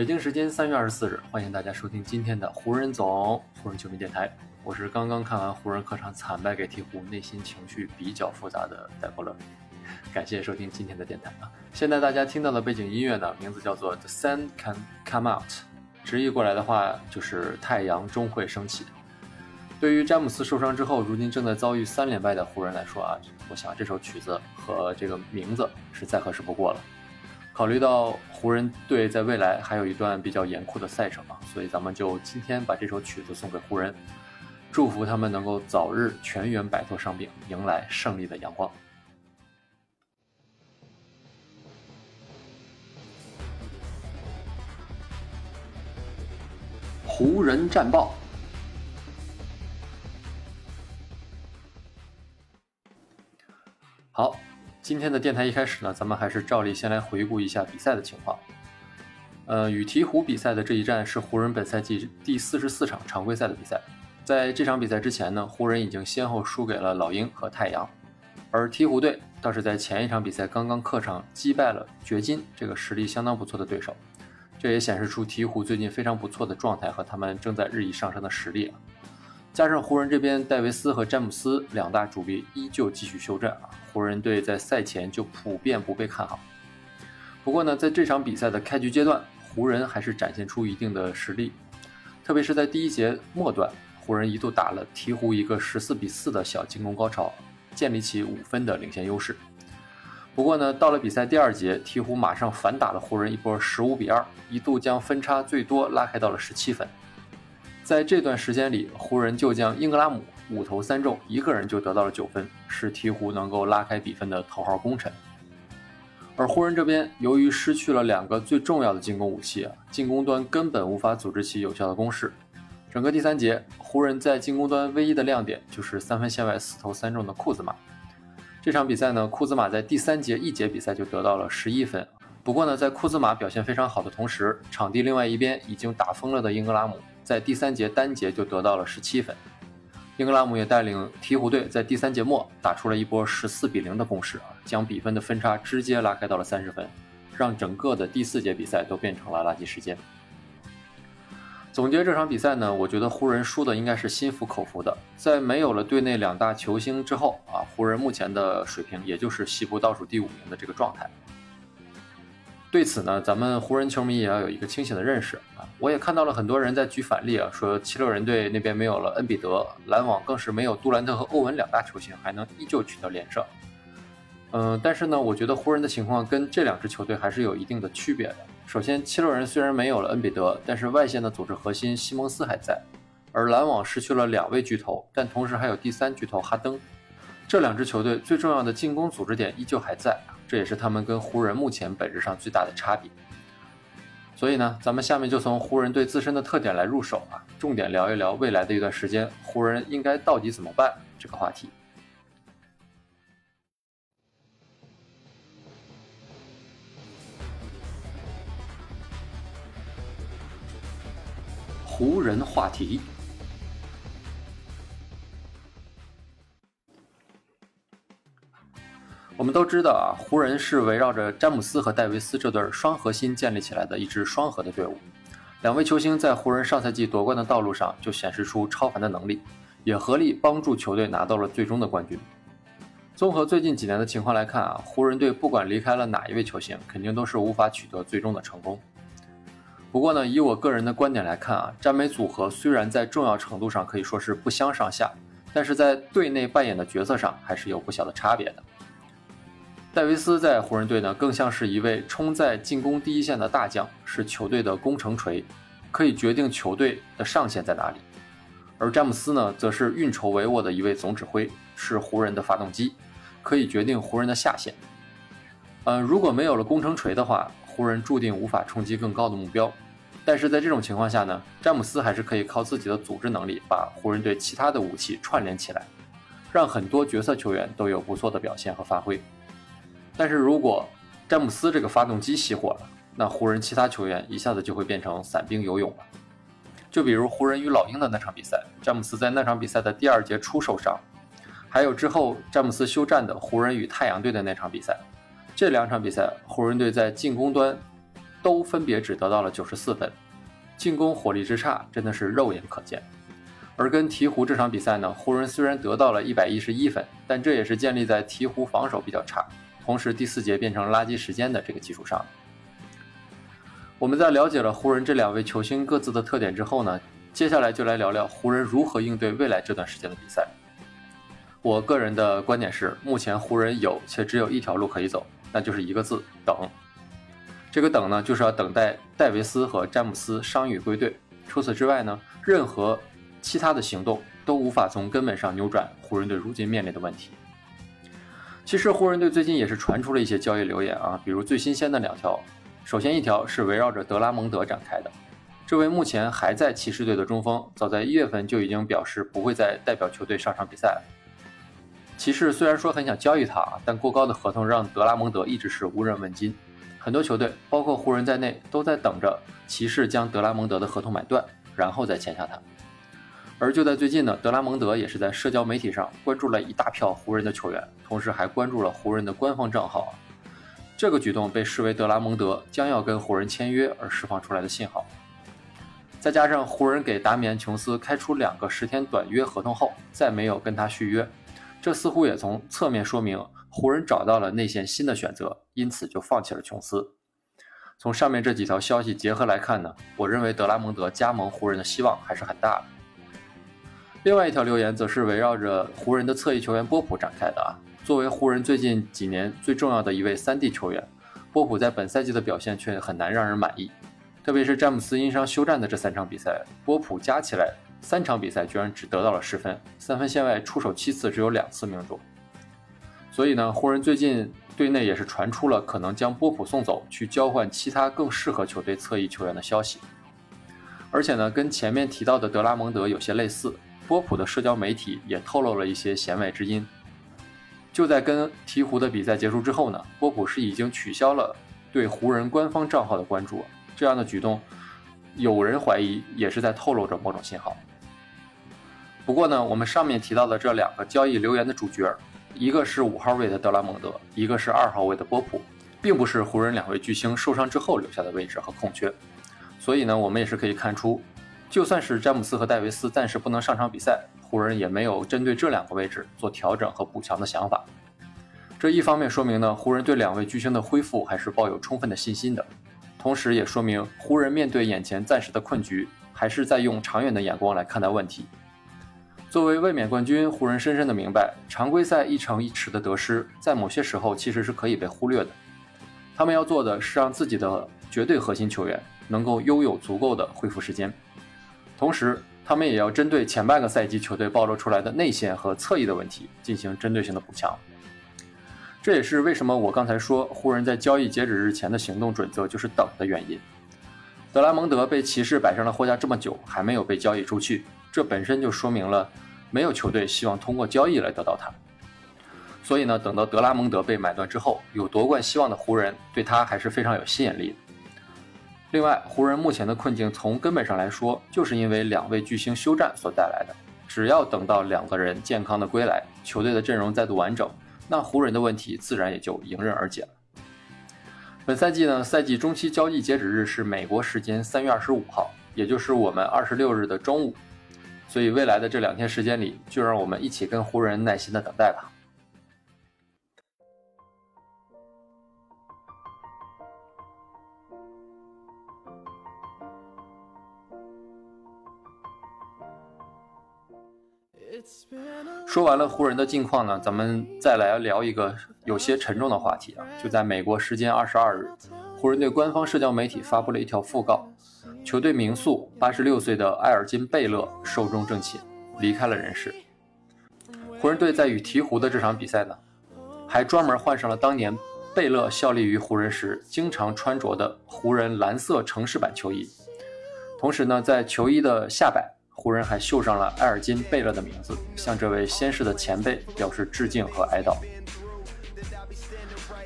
北京时间三月二十四日，欢迎大家收听今天的湖人总湖人球迷电台。我是刚刚看完湖人客场惨败给鹈鹕，内心情绪比较复杂的戴伯乐。感谢收听今天的电台啊！现在大家听到的背景音乐呢，名字叫做《The Sun Can Come Out》，直译过来的话就是太阳终会升起。对于詹姆斯受伤之后，如今正在遭遇三连败的湖人来说啊，我想这首曲子和这个名字是再合适不过了。考虑到湖人队在未来还有一段比较严酷的赛程啊，所以咱们就今天把这首曲子送给湖人，祝福他们能够早日全员摆脱伤病，迎来胜利的阳光。湖人战报，今天的电台一开始呢，咱们还是照例先来回顾一下比赛的情况。呃，与鹈鹕比赛的这一战是湖人本赛季第四十四场常规赛的比赛。在这场比赛之前呢，湖人已经先后输给了老鹰和太阳，而鹈鹕队倒是在前一场比赛刚刚客场击败了掘金这个实力相当不错的对手。这也显示出鹈鹕最近非常不错的状态和他们正在日益上升的实力啊。加上湖人这边戴维斯和詹姆斯两大主力依旧继续休战啊，湖人队在赛前就普遍不被看好。不过呢，在这场比赛的开局阶段，湖人还是展现出一定的实力，特别是在第一节末段，湖人一度打了鹈鹕一个十四比四的小进攻高潮，建立起五分的领先优势。不过呢，到了比赛第二节，鹈鹕马上反打了湖人一波十五比二，一度将分差最多拉开到了十七分。在这段时间里，湖人就将英格拉姆五投三中，一个人就得到了九分，是鹈鹕能够拉开比分的头号功臣。而湖人这边由于失去了两个最重要的进攻武器啊，进攻端根本无法组织起有效的攻势。整个第三节，湖人在进攻端唯一的亮点就是三分线外四投三中的库兹马。这场比赛呢，库兹马在第三节一节比赛就得到了十一分。不过呢，在库兹马表现非常好的同时，场地另外一边已经打疯了的英格拉姆。在第三节单节就得到了十七分，英格拉姆也带领鹈鹕队在第三节末打出了一波十四比零的攻势啊，将比分的分差直接拉开到了三十分，让整个的第四节比赛都变成了垃圾时间。总结这场比赛呢，我觉得湖人输的应该是心服口服的，在没有了队内两大球星之后啊，湖人目前的水平也就是西部倒数第五名的这个状态。对此呢，咱们湖人球迷也要有一个清醒的认识啊！我也看到了很多人在举反例啊，说七六人队那边没有了恩比德，篮网更是没有杜兰特和欧文两大球星，还能依旧取得连胜。嗯，但是呢，我觉得湖人的情况跟这两支球队还是有一定的区别的。首先，七六人虽然没有了恩比德，但是外线的组织核心西蒙斯还在，而篮网失去了两位巨头，但同时还有第三巨头哈登。这两支球队最重要的进攻组织点依旧还在。这也是他们跟湖人目前本质上最大的差别。所以呢，咱们下面就从湖人队自身的特点来入手啊，重点聊一聊未来的一段时间湖人应该到底怎么办这个话题。湖人话题。我们都知道啊，湖人是围绕着詹姆斯和戴维斯这对双核心建立起来的一支双核的队伍。两位球星在湖人上赛季夺冠的道路上就显示出超凡的能力，也合力帮助球队拿到了最终的冠军。综合最近几年的情况来看啊，湖人队不管离开了哪一位球星，肯定都是无法取得最终的成功。不过呢，以我个人的观点来看啊，詹美组合虽然在重要程度上可以说是不相上下，但是在队内扮演的角色上还是有不小的差别的。戴维斯在湖人队呢，更像是一位冲在进攻第一线的大将，是球队的攻城锤，可以决定球队的上限在哪里。而詹姆斯呢，则是运筹帷幄的一位总指挥，是湖人的发动机，可以决定湖人的下限。嗯，如果没有了攻城锤的话，湖人注定无法冲击更高的目标。但是在这种情况下呢，詹姆斯还是可以靠自己的组织能力把湖人队其他的武器串联起来，让很多角色球员都有不错的表现和发挥。但是如果詹姆斯这个发动机熄火了，那湖人其他球员一下子就会变成散兵游泳了。就比如湖人与老鹰的那场比赛，詹姆斯在那场比赛的第二节初受伤，还有之后詹姆斯休战的湖人与太阳队的那场比赛，这两场比赛湖人队在进攻端。都分别只得到了九十四分，进攻火力之差真的是肉眼可见。而跟鹈鹕这场比赛呢，湖人虽然得到了一百一十一分，但这也是建立在鹈鹕防守比较差，同时第四节变成垃圾时间的这个基础上。我们在了解了湖人这两位球星各自的特点之后呢，接下来就来聊聊湖人如何应对未来这段时间的比赛。我个人的观点是，目前湖人有且只有一条路可以走，那就是一个字：等。这个等呢，就是要等待戴维斯和詹姆斯伤愈归队。除此之外呢，任何其他的行动都无法从根本上扭转湖人队如今面临的问题。其实湖人队最近也是传出了一些交易流言啊，比如最新鲜的两条。首先一条是围绕着德拉蒙德展开的，这位目前还在骑士队的中锋，早在一月份就已经表示不会再代表球队上场比赛了。骑士虽然说很想交易他，但过高的合同让德拉蒙德一直是无人问津。很多球队，包括湖人在内，都在等着骑士将德拉蒙德的合同买断，然后再签下他。而就在最近呢，德拉蒙德也是在社交媒体上关注了一大票湖人的球员，同时还关注了湖人的官方账号。这个举动被视为德拉蒙德将要跟湖人签约而释放出来的信号。再加上湖人给达米安·琼斯开出两个十天短约合同后，再没有跟他续约，这似乎也从侧面说明。湖人找到了内线新的选择，因此就放弃了琼斯。从上面这几条消息结合来看呢，我认为德拉蒙德加盟湖人的希望还是很大的。另外一条留言则是围绕着湖人的侧翼球员波普展开的啊。作为湖人最近几年最重要的一位三 D 球员，波普在本赛季的表现却很难让人满意。特别是詹姆斯因伤休战的这三场比赛，波普加起来三场比赛居然只得到了十分，三分线外出手七次，只有两次命中。所以呢，湖人最近队内也是传出了可能将波普送走，去交换其他更适合球队侧翼球员的消息。而且呢，跟前面提到的德拉蒙德有些类似，波普的社交媒体也透露了一些弦外之音。就在跟鹈鹕的比赛结束之后呢，波普是已经取消了对湖人官方账号的关注。这样的举动，有人怀疑也是在透露着某种信号。不过呢，我们上面提到的这两个交易留言的主角。一个是五号位的德拉蒙德，一个是二号位的波普，并不是湖人两位巨星受伤之后留下的位置和空缺。所以呢，我们也是可以看出，就算是詹姆斯和戴维斯暂时不能上场比赛，湖人也没有针对这两个位置做调整和补强的想法。这一方面说明呢，湖人对两位巨星的恢复还是抱有充分的信心的，同时也说明湖人面对眼前暂时的困局，还是在用长远的眼光来看待问题。作为卫冕冠军，湖人深深的明白，常规赛一城一池的得失，在某些时候其实是可以被忽略的。他们要做的是让自己的绝对核心球员能够拥有足够的恢复时间，同时，他们也要针对前半个赛季球队暴露出来的内线和侧翼的问题进行针对性的补强。这也是为什么我刚才说湖人在交易截止日前的行动准则就是等的原因。德拉蒙德被骑士摆上了货架这么久，还没有被交易出去。这本身就说明了，没有球队希望通过交易来得到他。所以呢，等到德拉蒙德被买断之后，有夺冠希望的湖人对他还是非常有吸引力的。另外，湖人目前的困境从根本上来说，就是因为两位巨星休战所带来的。只要等到两个人健康的归来，球队的阵容再度完整，那湖人的问题自然也就迎刃而解了。本赛季呢，赛季中期交易截止日是美国时间三月二十五号，也就是我们二十六日的中午。所以未来的这两天时间里，就让我们一起跟湖人耐心的等待吧。说完了湖人的近况呢，咱们再来聊一个有些沉重的话题啊。就在美国时间二十二日，湖人队官方社交媒体发布了一条讣告。球队名宿八十六岁的埃尔金·贝勒寿终正寝，离开了人世。湖人队在与鹈鹕的这场比赛呢，还专门换上了当年贝勒效力于湖人时经常穿着的湖人蓝色城市版球衣，同时呢，在球衣的下摆，湖人还绣上了埃尔金·贝勒的名字，向这位先逝的前辈表示致敬和哀悼。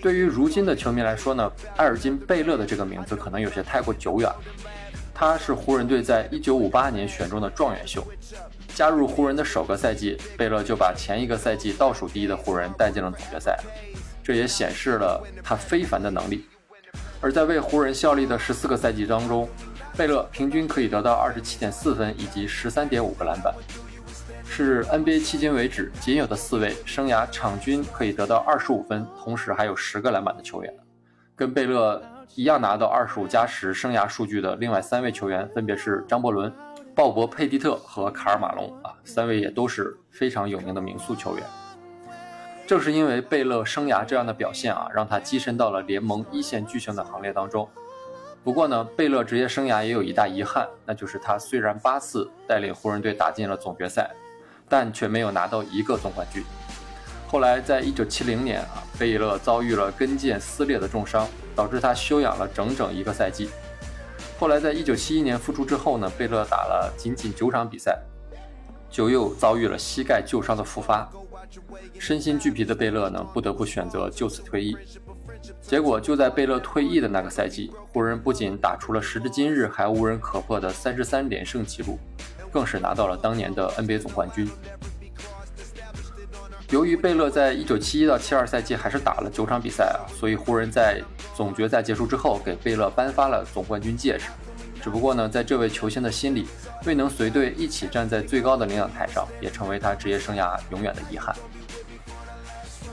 对于如今的球迷来说呢，埃尔金·贝勒的这个名字可能有些太过久远了。他是湖人队在1958年选中的状元秀，加入湖人的首个赛季，贝勒就把前一个赛季倒数第一的湖人带进了总决赛，这也显示了他非凡的能力。而在为湖人效力的十四个赛季当中，贝勒平均可以得到二十七点四分以及十三点五个篮板，是 NBA 迄今为止仅有的四位生涯场均可以得到二十五分，同时还有十个篮板的球员。跟贝勒一样拿到二十五加十生涯数据的另外三位球员分别是张伯伦、鲍勃·佩蒂特和卡尔·马龙啊，三位也都是非常有名的名宿球员。正是因为贝勒生涯这样的表现啊，让他跻身到了联盟一线巨星的行列当中。不过呢，贝勒职业生涯也有一大遗憾，那就是他虽然八次带领湖人队打进了总决赛，但却没有拿到一个总冠军。后来在一九七零年啊，贝勒遭遇了跟腱撕裂的重伤，导致他休养了整整一个赛季。后来在一九七一年复出之后呢，贝勒打了仅仅九场比赛，就又遭遇了膝盖旧伤的复发。身心俱疲的贝勒呢，不得不选择就此退役。结果就在贝勒退役的那个赛季，湖人不仅打出了时至今日还无人可破的三十三连胜纪录，更是拿到了当年的 NBA 总冠军。由于贝勒在一九七一到七二赛季还是打了九场比赛啊，所以湖人在总决赛结束之后给贝勒颁发了总冠军戒指。只不过呢，在这位球星的心里，未能随队一起站在最高的领奖台上，也成为他职业生涯永远的遗憾。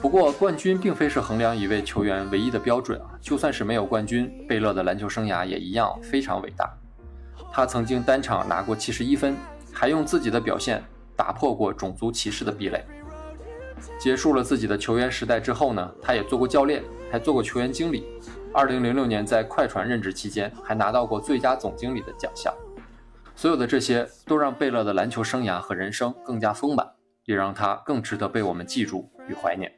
不过，冠军并非是衡量一位球员唯一的标准啊！就算是没有冠军，贝勒的篮球生涯也一样非常伟大。他曾经单场拿过七十一分，还用自己的表现打破过种族歧视的壁垒。结束了自己的球员时代之后呢，他也做过教练，还做过球员经理。二零零六年在快船任职期间，还拿到过最佳总经理的奖项。所有的这些都让贝勒的篮球生涯和人生更加丰满，也让他更值得被我们记住与怀念。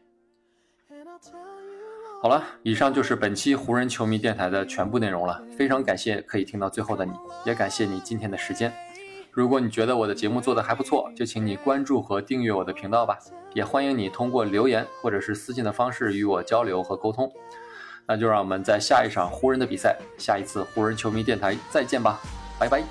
好了，以上就是本期湖人球迷电台的全部内容了。非常感谢可以听到最后的你，也感谢你今天的时间。如果你觉得我的节目做得还不错，就请你关注和订阅我的频道吧。也欢迎你通过留言或者是私信的方式与我交流和沟通。那就让我们在下一场湖人的比赛，下一次湖人球迷电台再见吧，拜拜。